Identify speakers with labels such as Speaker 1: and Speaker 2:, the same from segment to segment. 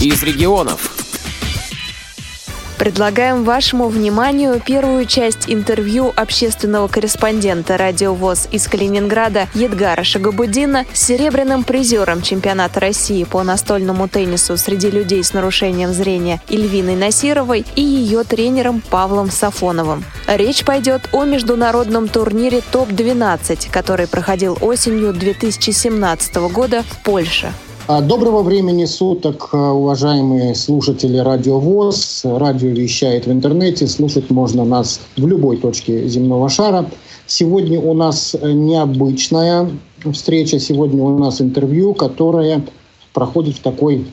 Speaker 1: из регионов.
Speaker 2: Предлагаем вашему вниманию первую часть интервью общественного корреспондента «Радио ВОЗ» из Калининграда Едгара Шагабудина с серебряным призером чемпионата России по настольному теннису среди людей с нарушением зрения Ильвиной Насировой и ее тренером Павлом Сафоновым. Речь пойдет о международном турнире ТОП-12, который проходил осенью 2017 года в Польше.
Speaker 3: А, доброго времени суток, а, уважаемые слушатели Радио ВОЗ. Радио вещает в интернете, слушать можно нас в любой точке земного шара. Сегодня у нас необычная встреча, сегодня у нас интервью, которое проходит в такой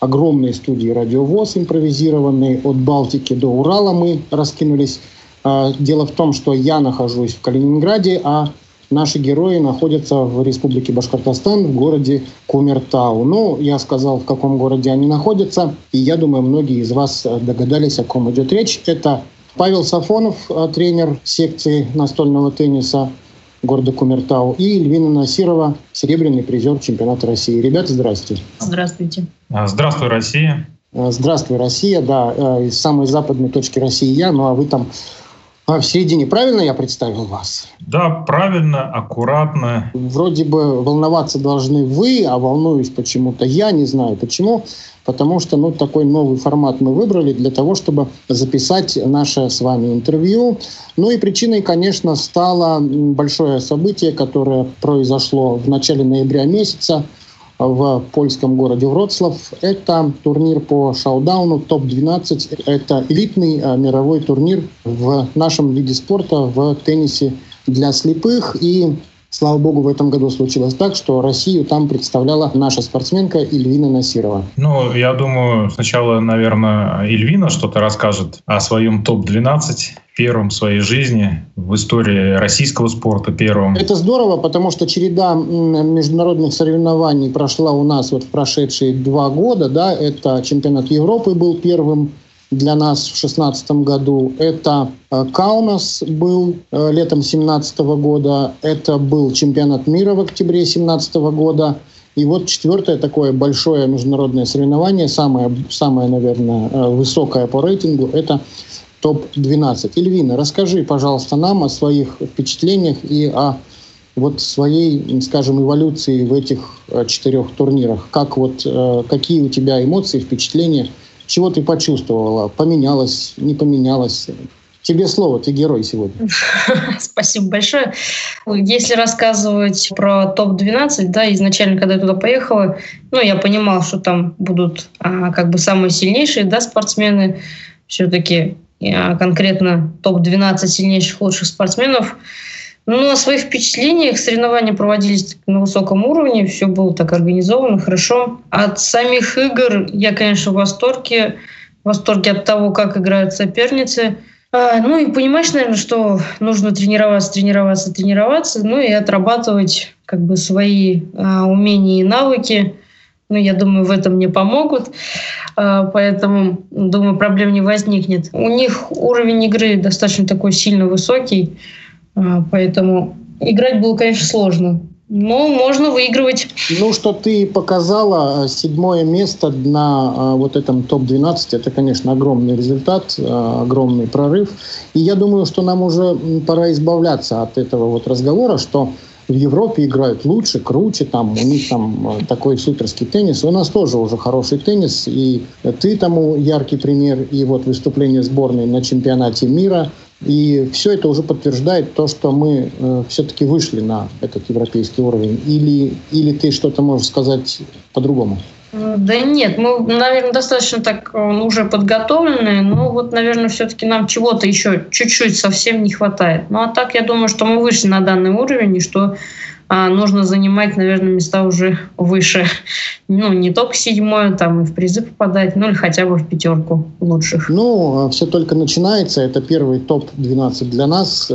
Speaker 3: огромной студии Радио ВОЗ, импровизированной от Балтики до Урала мы раскинулись. А, дело в том, что я нахожусь в Калининграде, а Наши герои находятся в Республике Башкортостан, в городе Кумертау. Ну, я сказал, в каком городе они находятся, и я думаю, многие из вас догадались, о ком идет речь. Это Павел Сафонов, э, тренер секции настольного тенниса города Кумертау, и Львина Насирова, серебряный призер чемпионата России. Ребята, здравствуйте.
Speaker 4: Здравствуйте.
Speaker 5: Здравствуй, Россия.
Speaker 3: Э, здравствуй, Россия, да, э, из самой западной точки России я, ну а вы там а в середине правильно я представил вас?
Speaker 5: Да, правильно, аккуратно.
Speaker 3: Вроде бы волноваться должны вы, а волнуюсь почему-то я, не знаю почему. Потому что ну, такой новый формат мы выбрали для того, чтобы записать наше с вами интервью. Ну и причиной, конечно, стало большое событие, которое произошло в начале ноября месяца в польском городе Вроцлав. Это турнир по шоу-дауну топ-12. Это элитный а, мировой турнир в нашем виде спорта, в теннисе для слепых. И Слава богу, в этом году случилось так, что Россию там представляла наша спортсменка Ильвина Насирова.
Speaker 5: Ну, я думаю, сначала, наверное, Ильвина что-то расскажет о своем топ-12 первом в своей жизни в истории российского спорта первым.
Speaker 3: Это здорово, потому что череда международных соревнований прошла у нас вот в прошедшие два года. Да, это чемпионат Европы был первым для нас в 2016 году. Это э, Каунас был э, летом 2017 года. Это был чемпионат мира в октябре 2017 года. И вот четвертое такое большое международное соревнование, самое, самое наверное, э, высокое по рейтингу, это топ-12. Эльвина, расскажи, пожалуйста, нам о своих впечатлениях и о вот своей, скажем, эволюции в этих четырех турнирах. Как вот, какие у тебя эмоции, впечатления – чего ты почувствовала? Поменялось, не поменялось? Тебе слово, ты герой сегодня.
Speaker 4: Спасибо большое. Если рассказывать про топ-12, да, изначально, когда я туда поехала, ну, я понимала, что там будут а, как бы самые сильнейшие, да, спортсмены. Все-таки а, конкретно топ-12 сильнейших лучших спортсменов – ну, о своих впечатлениях соревнования проводились на высоком уровне, все было так организовано, хорошо. От самих игр я, конечно, в восторге. В восторге от того, как играют соперницы. А, ну и понимаешь, наверное, что нужно тренироваться, тренироваться, тренироваться, ну и отрабатывать как бы свои а, умения и навыки. Ну, я думаю, в этом мне помогут. А, поэтому, думаю, проблем не возникнет. У них уровень игры достаточно такой сильно высокий. А, поэтому играть было, конечно, сложно. Но можно выигрывать.
Speaker 3: Ну, что ты показала, э, седьмое место на э, вот этом топ-12, это, конечно, огромный результат, э, огромный прорыв. И я думаю, что нам уже пора избавляться от этого вот разговора, что в Европе играют лучше, круче, там у них там такой суперский теннис. У нас тоже уже хороший теннис, и ты тому яркий пример, и вот выступление сборной на чемпионате мира – и все это уже подтверждает то, что мы э, все-таки вышли на этот европейский уровень. Или, или ты что-то можешь сказать по-другому?
Speaker 4: Да нет, мы, наверное, достаточно так э, уже подготовлены, но вот, наверное, все-таки нам чего-то еще чуть-чуть совсем не хватает. Ну а так я думаю, что мы вышли на данный уровень, и что а, нужно занимать, наверное, места уже выше. Ну, не только седьмое, там и в призы попадать, ну или хотя бы в пятерку лучших.
Speaker 3: Ну, а все только начинается. Это первый топ-12 для нас.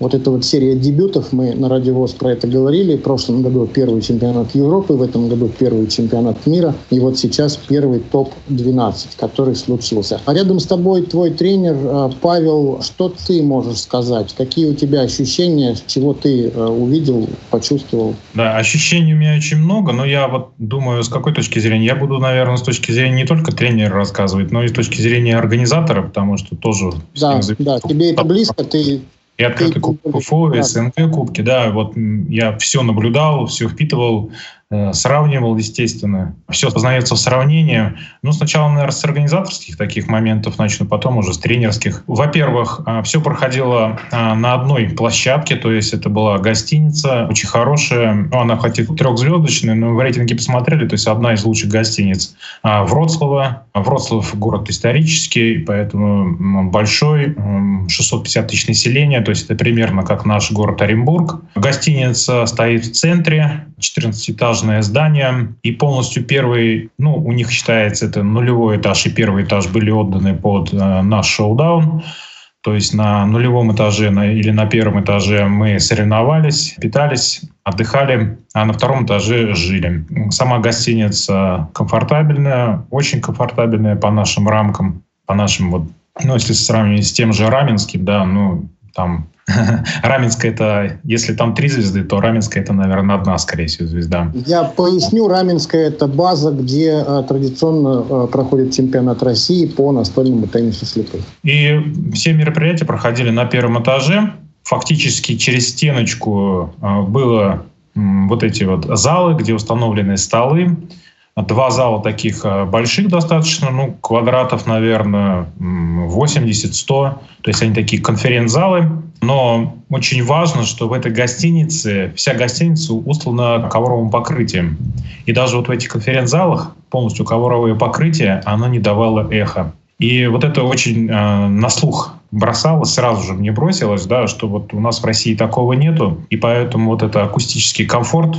Speaker 3: Вот эта вот серия дебютов, мы на Радиовоз про это говорили. В прошлом году первый чемпионат Европы, в этом году первый чемпионат мира. И вот сейчас первый топ-12, который случился. А рядом с тобой твой тренер э, Павел. Что ты можешь сказать? Какие у тебя ощущения? Чего ты э, увидел, почувствовал?
Speaker 5: Да, ощущений у меня очень много, но я вот думаю, с какой точки зрения? Я буду, наверное, с точки зрения не только тренера рассказывать, но и с точки зрения организатора, потому что тоже...
Speaker 3: Да, да, тебе это близко, ты
Speaker 5: и открытый кубок УФО, и СНГ кубки, да, вот я все наблюдал, все впитывал, сравнивал, естественно. Все познается в сравнении. Ну, сначала, наверное, с организаторских таких моментов начну, потом уже с тренерских. Во-первых, э, все проходило э, на одной площадке, то есть это была гостиница, очень хорошая. Ну, она хоть и трехзвездочная, но в рейтинге посмотрели, то есть одна из лучших гостиниц Вроцлава. Вроцлав — город исторический, поэтому большой, 650 тысяч населения, то есть это примерно как наш город Оренбург. Гостиница стоит в центре, 14-этажное здание, и полностью первый, ну, у них считается это нулевой этаж и первый этаж были отданы под э, наш шоу-даун. То есть на нулевом этаже на, или на первом этаже мы соревновались, питались, отдыхали, а на втором этаже жили. Сама гостиница комфортабельная, очень комфортабельная по нашим рамкам, по нашим вот, ну, если сравнивать с тем же Раменским, да, ну, там Раменская это, если там три звезды, то Раменская это, наверное, одна, скорее всего, звезда.
Speaker 3: Я поясню, Раменская это база, где э, традиционно э, проходит чемпионат России по настольному теннису слепых.
Speaker 5: И все мероприятия проходили на первом этаже. Фактически через стеночку э, было вот эти вот залы, где установлены столы, Два зала таких э, больших достаточно, ну, квадратов, наверное, 80-100. То есть они такие конференц-залы. Но очень важно, что в этой гостинице, вся гостиница услана ковровым покрытием. И даже вот в этих конференц-залах полностью ковровое покрытие, оно не давало эхо. И вот это очень э, на слух бросалось, сразу же мне бросилось, да, что вот у нас в России такого нету, и поэтому вот это акустический комфорт,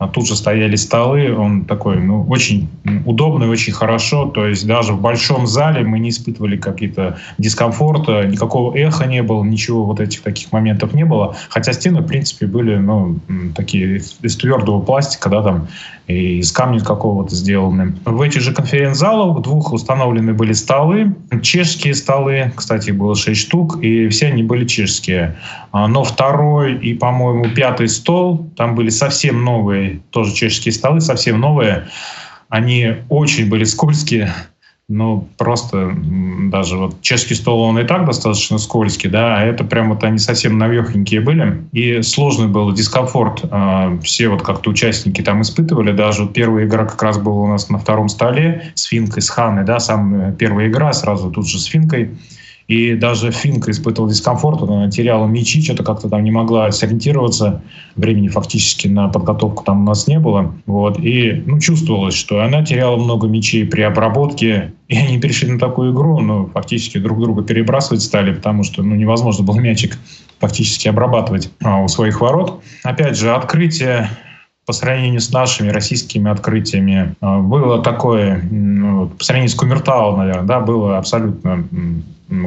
Speaker 5: а тут же стояли столы, он такой, ну, очень удобный, очень хорошо, то есть даже в большом зале мы не испытывали какие-то дискомфорта, никакого эха не было, ничего вот этих таких моментов не было, хотя стены, в принципе, были, ну, такие из твердого пластика, да, там, и из камня какого-то сделаны. В этих же конференц-залах двух установлены были столы, чешские столы, кстати, было шесть штук, и все они были чешские. А, но второй и, по-моему, пятый стол, там были совсем новые, тоже чешские столы, совсем новые. Они очень были скользкие, ну, просто даже вот чешский стол, он и так достаточно скользкий, да, а это прям вот они совсем навехонькие были. И сложный был дискомфорт. Э, все вот как-то участники там испытывали. Даже вот первая игра как раз была у нас на втором столе с Финкой, с Ханой, да, самая первая игра, сразу тут же с Финкой. И даже Финка испытывала дискомфорт, она теряла мячи, что-то как-то там не могла сориентироваться. Времени фактически на подготовку там у нас не было. Вот. И ну, чувствовалось, что она теряла много мячей при обработке. И они перешли на такую игру, но ну, фактически друг друга перебрасывать стали, потому что ну, невозможно было мячик фактически обрабатывать а, у своих ворот. Опять же, открытие по сравнению с нашими российскими открытиями а, было такое, ну, по сравнению с Кумертау, наверное, да, было абсолютно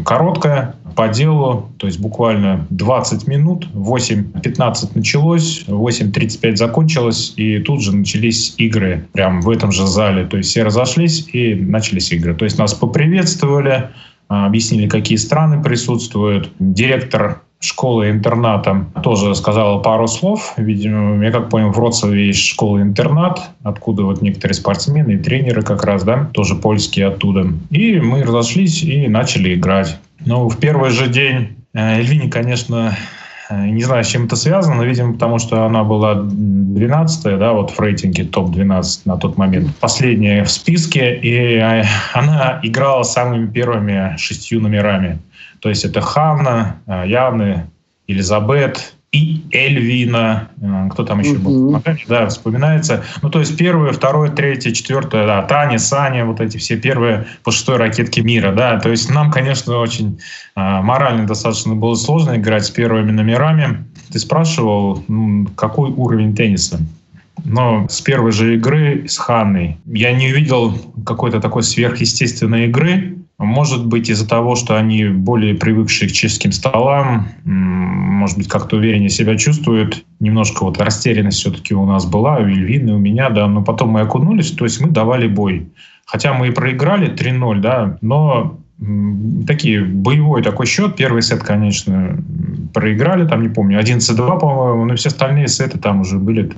Speaker 5: короткая, по делу, то есть буквально 20 минут, 8.15 началось, 8.35 закончилось, и тут же начались игры прямо в этом же зале. То есть все разошлись и начались игры. То есть нас поприветствовали, а, объяснили, какие страны присутствуют. Директор школы-интерната тоже сказала пару слов. Видимо, я как понял, в Вроцлаве есть школа-интернат, откуда вот некоторые спортсмены и тренеры как раз, да, тоже польские оттуда. И мы разошлись и начали играть. Ну, в первый же день э, Эльвине, конечно, не знаю, с чем это связано, но, видимо, потому что она была 12 да, вот в рейтинге топ-12 на тот момент. Последняя в списке, и э, она играла самыми первыми шестью номерами. То есть это Ханна, э, Яны, Елизабет и Эльвина. Э, кто там еще был? Да, вспоминается. Ну, то есть первое, второе, третье, четвертое, да, Таня, Саня, вот эти все первые по шестой ракетке мира, да. То есть нам, конечно, очень э, морально достаточно было сложно играть с первыми номерами. Ты спрашивал, ну, какой уровень тенниса? Но с первой же игры с Ханной я не увидел какой-то такой сверхъестественной игры, Может быть, из-за того, что они более привыкшие к чешским столам, может быть, как-то увереннее себя чувствуют. Немножко вот растерянность все-таки у нас была, у Ильвины, у меня, да, но потом мы окунулись, то есть мы давали бой. Хотя мы и проиграли 3-0, да, но такие боевой такой счет. Первый сет, конечно, проиграли, там, не помню, 11-2, по-моему, но все остальные сеты там уже были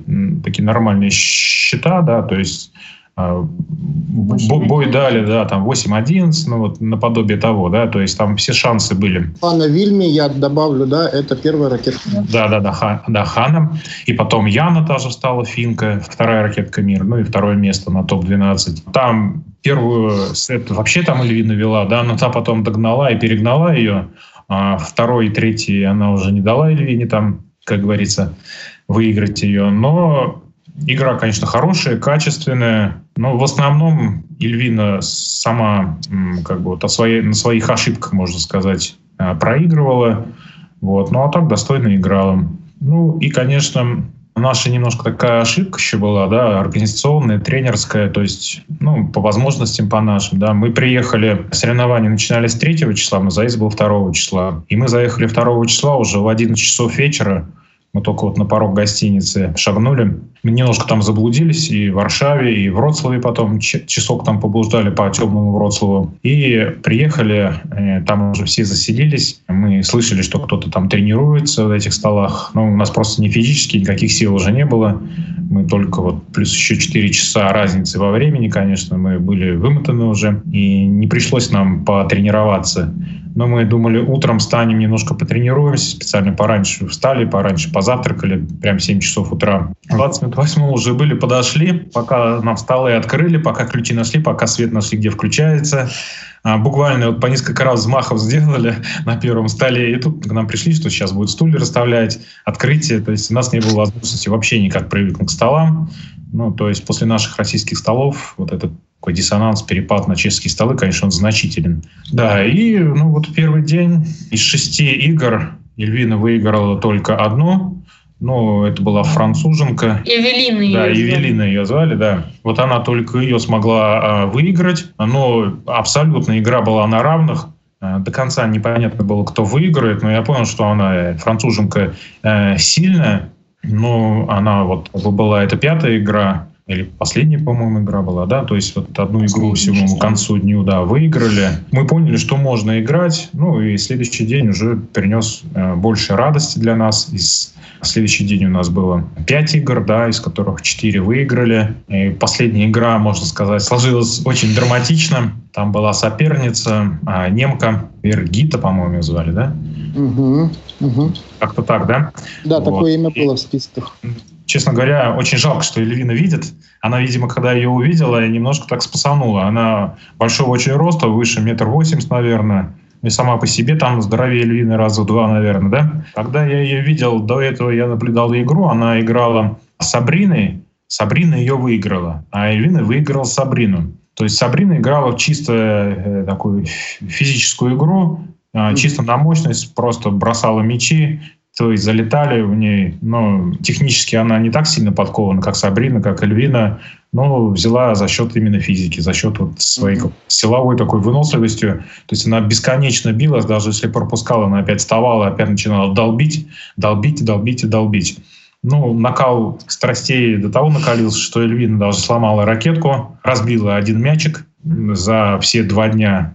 Speaker 5: такие нормальные счета, да, то есть бой дали, да, там 8-11, ну вот наподобие того, да, то есть там все шансы были.
Speaker 3: Хана Вильми, я добавлю, да, это первая ракетка.
Speaker 5: Да, да, да, ха, да, Хана. И потом Яна тоже стала финка, вторая ракетка мира, ну и второе место на топ-12. Там первую сет вообще там Эльвина вела, да, но та потом догнала и перегнала ее. А второй и третий она уже не дала Эльвине там, как говорится, выиграть ее. Но Игра, конечно, хорошая, качественная, но в основном Ильвина сама как бы вот о своей, на своих ошибках, можно сказать, э, проигрывала. Вот. Ну а так достойно играла. Ну и, конечно, наша немножко такая ошибка еще была, да, организационная, тренерская, то есть, ну, по возможностям по нашим, да. Мы приехали, соревнования начинались 3 числа, но заезд был 2 числа. И мы заехали 2 числа уже в 11 часов вечера, мы только вот на порог гостиницы шагнули. Немножко там заблудились и в Варшаве, и в Вроцлаве потом. Часок там поблуждали по темному Вроцлаву. И приехали, э, там уже все заселились. Мы слышали, что кто-то там тренируется в этих столах. Но у нас просто не физически никаких сил уже не было. Мы только вот плюс еще 4 часа разницы во времени, конечно, мы были вымотаны уже. И не пришлось нам потренироваться. Но мы думали, утром встанем, немножко потренируемся, специально пораньше встали, пораньше позавтракали, прям 7 часов утра. 20 минут 8 уже были, подошли, пока нам столы открыли, пока ключи нашли, пока свет нашли, где включается. А, буквально вот по несколько раз взмахов сделали на первом столе, и тут к нам пришли, что сейчас будет стулья расставлять, открытие, то есть у нас не было возможности вообще никак привыкнуть к столам. Ну, то есть после наших российских столов вот этот такой диссонанс, перепад на чешские столы, конечно, он значителен. Да, и ну вот первый день из шести игр Ельвина выиграла только одну, ну, это была француженка.
Speaker 4: Эвелина ее
Speaker 5: Да, Эвелина ее звали, да. Вот она только ее смогла а, выиграть, но абсолютно игра была на равных. А, до конца непонятно было, кто выиграет, но я понял, что она, э, француженка, э, сильная. Ну, она вот была, это пятая игра, или последняя, по-моему, игра была, да, то есть вот одну игру всему к концу дню, да, выиграли. Мы поняли, что можно играть, ну и следующий день уже принес э, больше радости для нас. Из следующий день у нас было пять игр, да, из которых четыре выиграли. И последняя игра, можно сказать, сложилась очень драматично. Там была соперница, а, немка, Вергита, по-моему, звали, да?
Speaker 3: Угу, угу.
Speaker 5: Как-то так, да?
Speaker 3: Да, вот. такое имя было в списках
Speaker 5: честно говоря, очень жалко, что Эльвина видит. Она, видимо, когда ее увидела, немножко так спасанула. Она большого очень роста, выше метр восемьдесят, наверное. И сама по себе там здоровее Эльвины раза в два, наверное, да? Когда я ее видел, до этого я наблюдал игру, она играла с Сабриной, Сабрина ее выиграла, а Эльвина выиграла Сабрину. То есть Сабрина играла в чисто э, такую физическую игру, э, чисто на мощность, просто бросала мячи, то есть залетали в ней. Но технически она не так сильно подкована, как Сабрина, как Эльвина, но взяла за счет именно физики, за счет вот своей mm-hmm. силовой такой выносливостью. То есть она бесконечно билась, даже если пропускала, она опять вставала, опять начинала долбить, долбить, долбить и долбить. Ну, накал страстей до того накалился, что Эльвина даже сломала ракетку, разбила один мячик за все два дня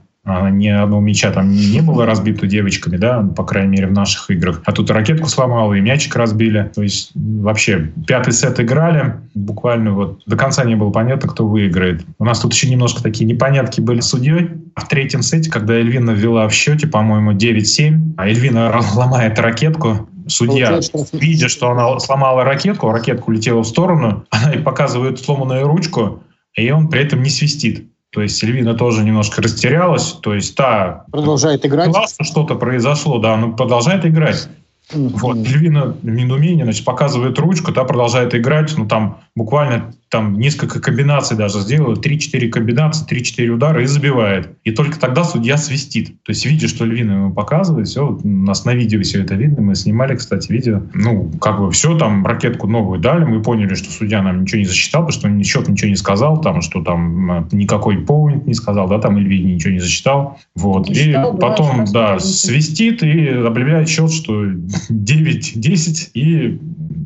Speaker 5: ни одного мяча там не, не было разбито девочками, да, по крайней мере, в наших играх. А тут ракетку сломала, и мячик разбили. То есть вообще пятый сет играли, буквально вот до конца не было понятно, кто выиграет. У нас тут еще немножко такие непонятки были с судьей. В третьем сете, когда Эльвина ввела в счете, по-моему, 9-7, а Эльвина ломает ракетку, Судья, видя, что она сломала ракетку, ракетку улетела в сторону, она и показывает сломанную ручку, и он при этом не свистит. То есть Сильвина тоже немножко растерялась. То есть та...
Speaker 3: Продолжает играть.
Speaker 5: Классно что-то произошло, да, но продолжает играть. Mm-hmm. Вот, Львина в недоумении, значит, показывает ручку, та продолжает играть, ну там буквально там несколько комбинаций даже сделал, 3-4 комбинации, 3-4 удара и забивает. И только тогда судья свистит. То есть видя, что Львин ему показывает, все, вот у нас на видео все это видно, мы снимали, кстати, видео. Ну, как бы все, там ракетку новую дали, мы поняли, что судья нам ничего не засчитал, потому что он счет ничего не сказал, там, что там э, никакой поинт не сказал, да, там Эльвин ничего не засчитал. Вот. И потом, да, свистит и объявляет счет, что 9-10, и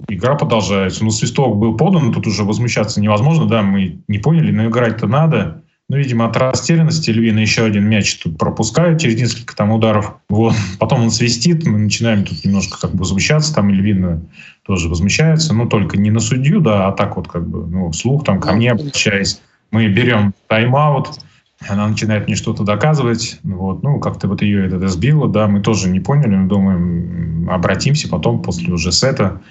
Speaker 5: игра продолжается. Ну, свисток был подан, тут уже возмущаться невозможно, да, мы не поняли, но играть-то надо. Ну, видимо, от растерянности Львина еще один мяч тут пропускает через несколько там ударов. Вот. Потом он свистит, мы начинаем тут немножко как бы возмущаться, там Львина тоже возмущается, но только не на судью, да, а так вот как бы, ну, вслух там ко мне обращаясь. Мы берем тайм-аут, она начинает мне что-то доказывать, вот, ну, как-то вот ее это сбило, да, мы тоже не поняли, мы думаем, обратимся потом после уже сета,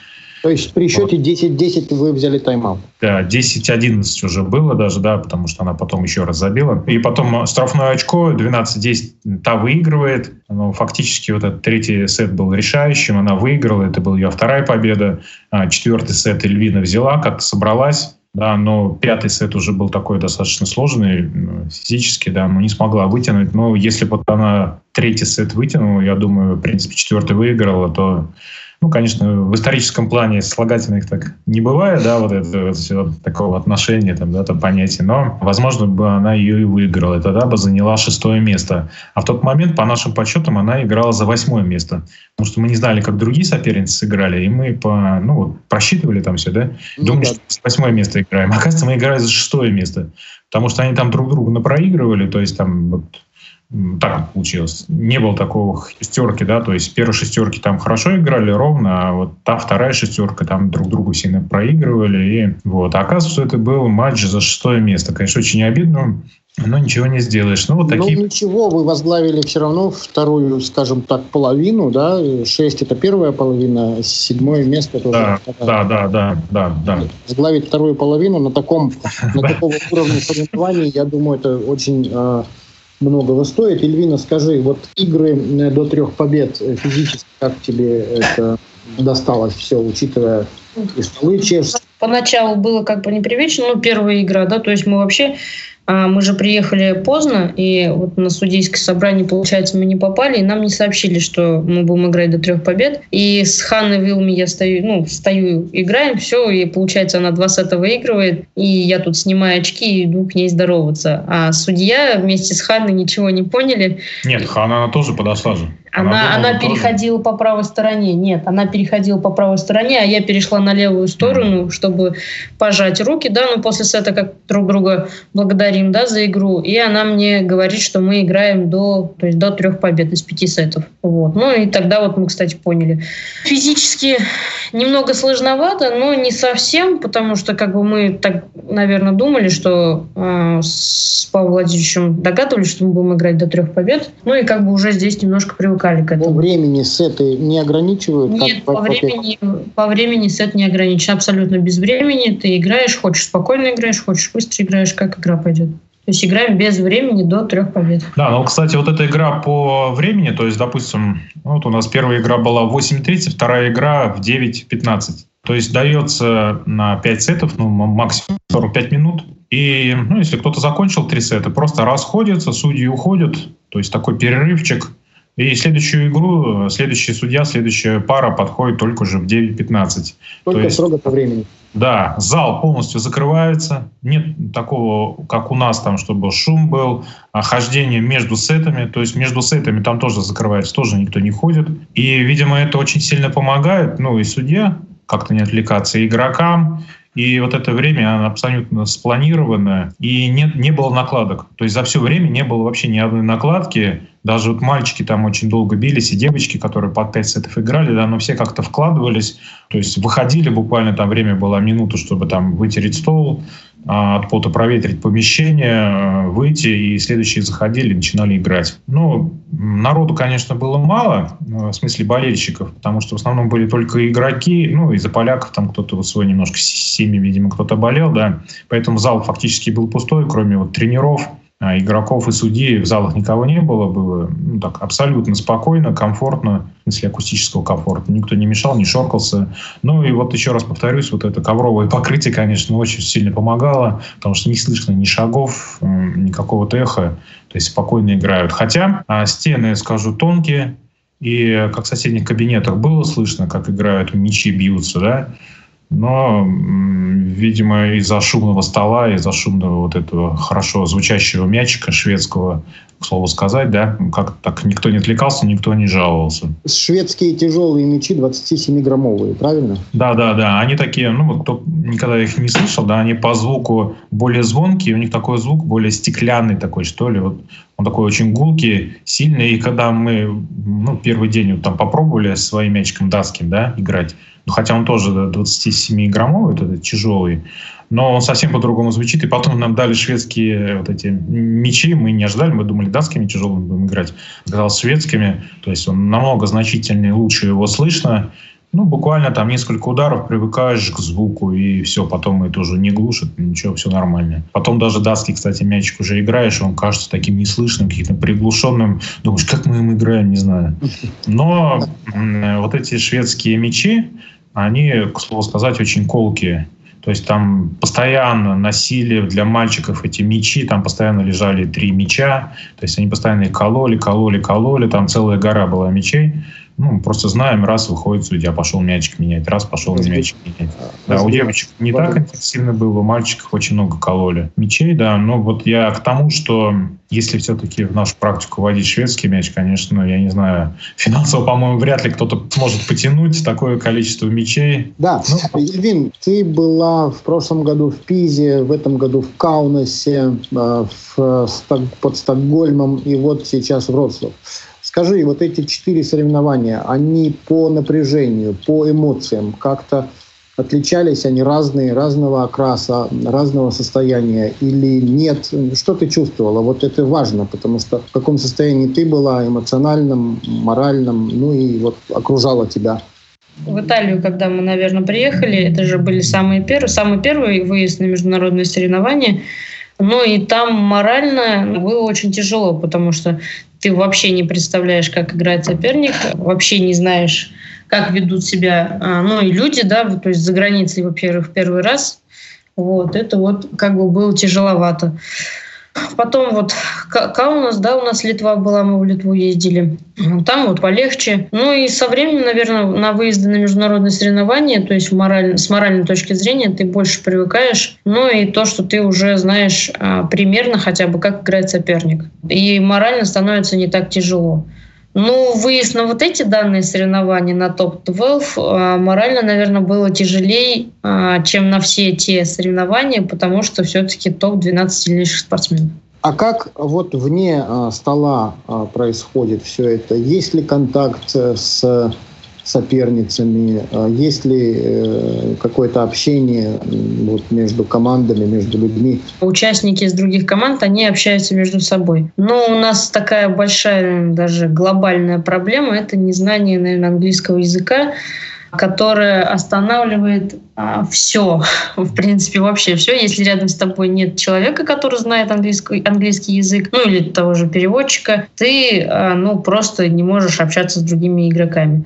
Speaker 3: то есть при счете 10-10 вы взяли тайм-аут?
Speaker 5: Да, 10-11 уже было даже, да, потому что она потом еще раз забила. И потом штрафное очко 12-10 та выигрывает. Но фактически вот этот третий сет был решающим, она выиграла, это была ее вторая победа. А четвертый сет Эльвина взяла, как-то собралась. Да, но пятый сет уже был такой достаточно сложный физически, да, но не смогла вытянуть. Но если бы она третий сет вытянула, я думаю, в принципе, четвертый выиграла, то ну, конечно, в историческом плане слагательных так не бывает, да, вот это, вот все такого отношения, там, да, там понятия, но, возможно, бы она ее и выиграла, и тогда бы заняла шестое место. А в тот момент, по нашим подсчетам, она играла за восьмое место, потому что мы не знали, как другие соперницы сыграли, и мы по, ну, вот, просчитывали там все, да, ну, думали, что за восьмое место играем. Оказывается, мы играли за шестое место, потому что они там друг другу напроигрывали, то есть там вот, так получилось. Не было такого шестерки, да, то есть первые шестерки там хорошо играли ровно, а вот та вторая шестерка там друг другу сильно проигрывали. И вот. А оказывается, это был матч за шестое место. Конечно, очень обидно, но ничего не сделаешь. Ну, вот ну, такие...
Speaker 3: Ну, ничего, вы возглавили все равно вторую, скажем так, половину, да? Шесть – это первая половина, седьмое место тоже.
Speaker 5: Да, да, да, да, да, да.
Speaker 3: Возглавить вторую половину на таком, на таком уровне соревнований, я думаю, это очень а, многого стоит. Ильвина, скажи, вот игры э, до трех побед э, физически, как тебе это досталось все, учитывая и столы чешские?
Speaker 4: Поначалу было как бы непривычно, но первая игра, да, то есть мы вообще а мы же приехали поздно, и вот на судейское собрание, получается, мы не попали, и нам не сообщили, что мы будем играть до трех побед. И с Ханной Вилми я стою, ну, стою, играем, все, и получается, она два сета выигрывает, и я тут снимаю очки и иду к ней здороваться. А судья вместе с Ханной ничего не поняли.
Speaker 5: Нет, Ханна она тоже подошла же.
Speaker 4: Она, она, она переходила по правой стороне. Нет, она переходила по правой стороне, а я перешла на левую сторону, mm-hmm. чтобы пожать руки, да, ну после сета как друг друга благодарим, да, за игру. И она мне говорит, что мы играем до, то есть до трех побед из пяти сетов. Вот. Ну и тогда вот мы, кстати, поняли. Физически немного сложновато, но не совсем, потому что как бы мы так, наверное, думали, что э, с Павлом Владимировичем догадывались, что мы будем играть до трех побед. Ну и как бы уже здесь немножко привыкли привыкали к этому.
Speaker 3: По времени сеты не ограничивают?
Speaker 4: Нет, по, по, времени, по времени сет не ограничен. Абсолютно без времени. Ты играешь, хочешь спокойно играешь, хочешь быстро играешь, как игра пойдет. То есть играем без времени до трех побед.
Speaker 5: Да, ну, кстати, вот эта игра по времени, то есть, допустим, вот у нас первая игра была в 8.30, вторая игра в 9.15. То есть дается на 5 сетов, ну, максимум 45 минут. И ну, если кто-то закончил 3 сета, просто расходятся, судьи уходят. То есть такой перерывчик – и следующую игру, следующий судья, следующая пара подходит только уже в 9.15.
Speaker 3: Только То есть, строго по времени.
Speaker 5: Да, зал полностью закрывается. Нет такого, как у нас, там, чтобы шум был, хождение между сетами. То есть между сетами там тоже закрывается, тоже никто не ходит. И, видимо, это очень сильно помогает, ну и судья, как-то не отвлекаться, и игрокам. И вот это время оно абсолютно спланированное, и нет, не было накладок. То есть за все время не было вообще ни одной накладки. Даже вот мальчики там очень долго бились, и девочки, которые по 5 сетов играли, да, но все как-то вкладывались. То есть выходили буквально, там время было минуту, чтобы там вытереть стол, а, от пота проветрить помещение, выйти, и следующие заходили, начинали играть. Ну, народу, конечно, было мало, э, в смысле болельщиков, потому что в основном были только игроки, ну, из-за поляков там кто-то вот свой немножко семьи, видимо, кто-то болел, да, поэтому зал фактически был пустой, кроме вот тренеров, игроков и судей в залах никого не было, было ну, так, абсолютно спокойно, комфортно, смысле акустического комфорта. Никто не мешал, не шоркался. Ну и вот еще раз повторюсь, вот это ковровое покрытие, конечно, очень сильно помогало, потому что не слышно ни шагов, никакого эха, то есть спокойно играют. Хотя а, стены, скажу, тонкие, и как в соседних кабинетах было слышно, как играют мячи, бьются, да, но, видимо, из-за шумного стола, из-за шумного вот этого хорошо звучащего мячика шведского, к слову сказать, да, как так никто не отвлекался, никто не жаловался.
Speaker 3: Шведские тяжелые мячи 27-граммовые, правильно?
Speaker 5: Да, да, да. Они такие, ну, кто никогда их не слышал, да, они по звуку более звонкие, у них такой звук более стеклянный такой, что ли, вот он такой очень гулкий, сильный, и когда мы, ну, первый день вот там попробовали своим мячиком датским, да, играть, ну, хотя он тоже 27-граммовый, вот этот тяжелый, но он совсем по-другому звучит. И потом нам дали шведские вот эти мечи, мы не ожидали, мы думали датскими тяжелыми будем играть, оказалось шведскими, то есть он намного значительнее, лучше его слышно, ну, буквально там несколько ударов, привыкаешь к звуку, и все, потом это уже не глушит, ничего, все нормально. Потом даже датский, кстати, мячик уже играешь, он кажется таким неслышным, каким-то приглушенным. Думаешь, как мы им играем, не знаю. Но вот эти шведские мячи, они, к слову сказать, очень колкие. То есть там постоянно носили для мальчиков эти мечи, там постоянно лежали три меча, то есть они постоянно их кололи, кололи, кололи, там целая гора была мечей. Ну, просто знаем, раз выходит судья, пошел мячик менять, раз пошел Разбить. мячик менять. Да, у девочек не так интенсивно было, у мальчиков очень много кололи. Мечей, да, но вот я к тому, что если все-таки в нашу практику вводить шведский мяч, конечно, я не знаю, финансово, по-моему, вряд ли кто-то сможет потянуть такое количество мячей.
Speaker 3: Да, ну, Ельвин, ты была в прошлом году в Пизе, в этом году в Каунасе, э, в, под Стокгольмом и вот сейчас в Вроцлав. Скажи, вот эти четыре соревнования, они по напряжению, по эмоциям как-то отличались, они разные, разного окраса, разного состояния или нет? Что ты чувствовала? Вот это важно, потому что в каком состоянии ты была, эмоциональном, моральном, ну и вот окружала тебя.
Speaker 4: В Италию, когда мы, наверное, приехали, это же были самые первые, самый первый выезд на международные соревнования. Ну и там морально было очень тяжело, потому что ты вообще не представляешь, как играет соперник, вообще не знаешь, как ведут себя, а, ну и люди, да, то есть за границей, во-первых, в первый раз. Вот, это вот как бы было тяжеловато. Потом вот Каунас, да, у нас Литва была, мы в Литву ездили. Там вот полегче. Ну и со временем, наверное, на выезды на международные соревнования, то есть мораль, с моральной точки зрения ты больше привыкаешь. Ну и то, что ты уже знаешь а, примерно хотя бы, как играет соперник. И морально становится не так тяжело. Ну, выезд на вот эти данные соревнования, на топ-12, а, морально, наверное, было тяжелее, а, чем на все те соревнования, потому что все-таки топ-12 сильнейших спортсменов.
Speaker 3: А как вот вне а, стола происходит все это? Есть ли контакт с соперницами? А есть ли э, какое-то общение вот, между командами, между людьми?
Speaker 4: Участники из других команд, они общаются между собой. Но у нас такая большая, даже глобальная проблема – это незнание, наверное, английского языка которая останавливает а, все, в принципе, вообще все. Если рядом с тобой нет человека, который знает английский, английский язык, ну или того же переводчика, ты а, ну, просто не можешь общаться с другими игроками.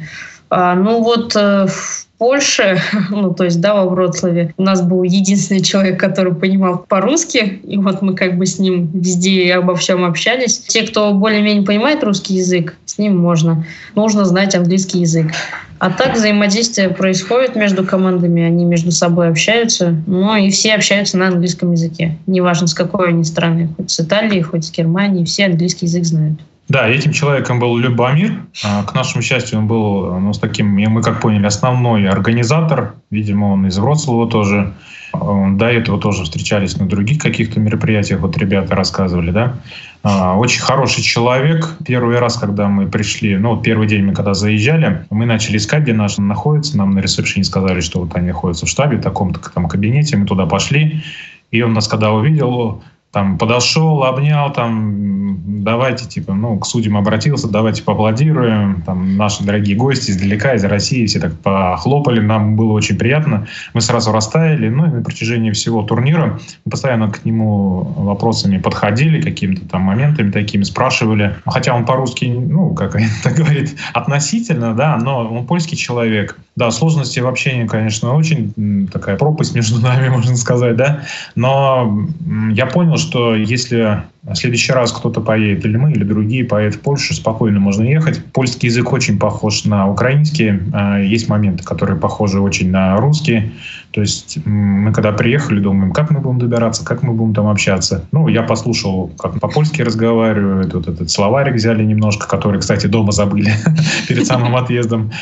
Speaker 4: А, ну вот э, в Польше, ну то есть да, во Вроцлаве, у нас был единственный человек, который понимал по-русски, и вот мы как бы с ним везде обо всем общались. Те, кто более-менее понимает русский язык, с ним можно. Нужно знать английский язык. А так взаимодействие происходит между командами, они между собой общаются, но и все общаются на английском языке. Неважно, с какой они страны, хоть с Италии, хоть с Германии, все английский язык знают.
Speaker 5: Да, этим человеком был Любомир. А, к нашему счастью, он был ну, с таким, мы как поняли, основной организатор. Видимо, он из Вроцлава тоже. До этого тоже встречались на других каких-то мероприятиях, вот ребята рассказывали, да. А, очень хороший человек. Первый раз, когда мы пришли, ну, первый день мы когда заезжали, мы начали искать, где наш находится. Нам на ресепшене сказали, что вот они находятся в штабе, в таком-то там кабинете. Мы туда пошли. И он нас, когда увидел, там подошел, обнял, там, давайте, типа, ну, к судьям обратился, давайте поаплодируем, там, наши дорогие гости издалека, из России, все так похлопали, нам было очень приятно, мы сразу растаяли, ну, и на протяжении всего турнира мы постоянно к нему вопросами подходили, какими-то там моментами такими спрашивали, хотя он по-русски, ну, как это говорит, относительно, да, но он польский человек, да, сложности в общении, конечно, очень такая пропасть между нами, можно сказать, да, но я понял, что если в следующий раз кто-то поедет, или мы, или другие поедут в Польшу, спокойно можно ехать. Польский язык очень похож на украинский. А, есть моменты, которые похожи очень на русский. То есть мы когда приехали, думаем, как мы будем добираться, как мы будем там общаться. Ну, я послушал, как по-польски разговаривают, вот этот словарик взяли немножко, который, кстати, дома забыли перед самым отъездом.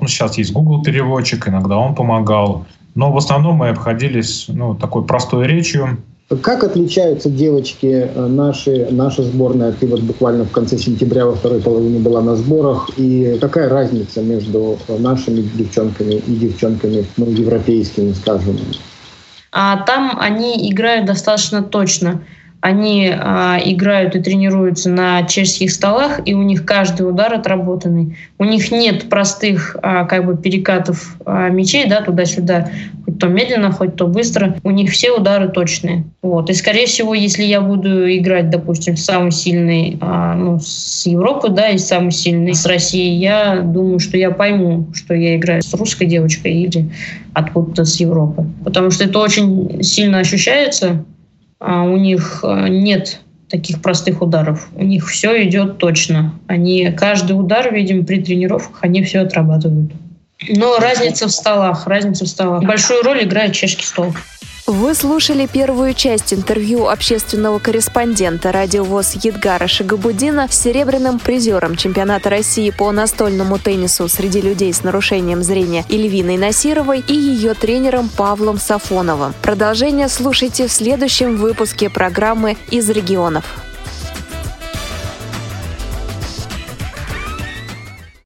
Speaker 5: Ну, сейчас есть Google переводчик, иногда он помогал. Но в основном мы обходились ну, такой простой речью,
Speaker 3: как отличаются девочки э, наши, наша сборная? Ты вот буквально в конце сентября во второй половине была на сборах. И какая разница между нашими девчонками и девчонками, ну, европейскими, скажем?
Speaker 4: А там они играют достаточно точно они а, играют и тренируются на чешских столах, и у них каждый удар отработанный. У них нет простых а, как бы перекатов а, мячей да, туда-сюда, хоть то медленно, хоть то быстро. У них все удары точные. Вот. И, скорее всего, если я буду играть, допустим, самый сильный а, ну, с Европы, да, и самый сильный с России, я думаю, что я пойму, что я играю с русской девочкой или откуда-то с Европы. Потому что это очень сильно ощущается, у них э, нет таких простых ударов. У них все идет точно. Они каждый удар, видим, при тренировках они все отрабатывают. Но разница в столах, разница в столах. Большую роль играет чешский стол.
Speaker 2: Вы слушали первую часть интервью общественного корреспондента радиовоз Едгара Шагабудина с серебряным призером чемпионата России по настольному теннису среди людей с нарушением зрения Ильвиной Насировой и ее тренером Павлом Сафоновым. Продолжение слушайте в следующем выпуске программы «Из регионов».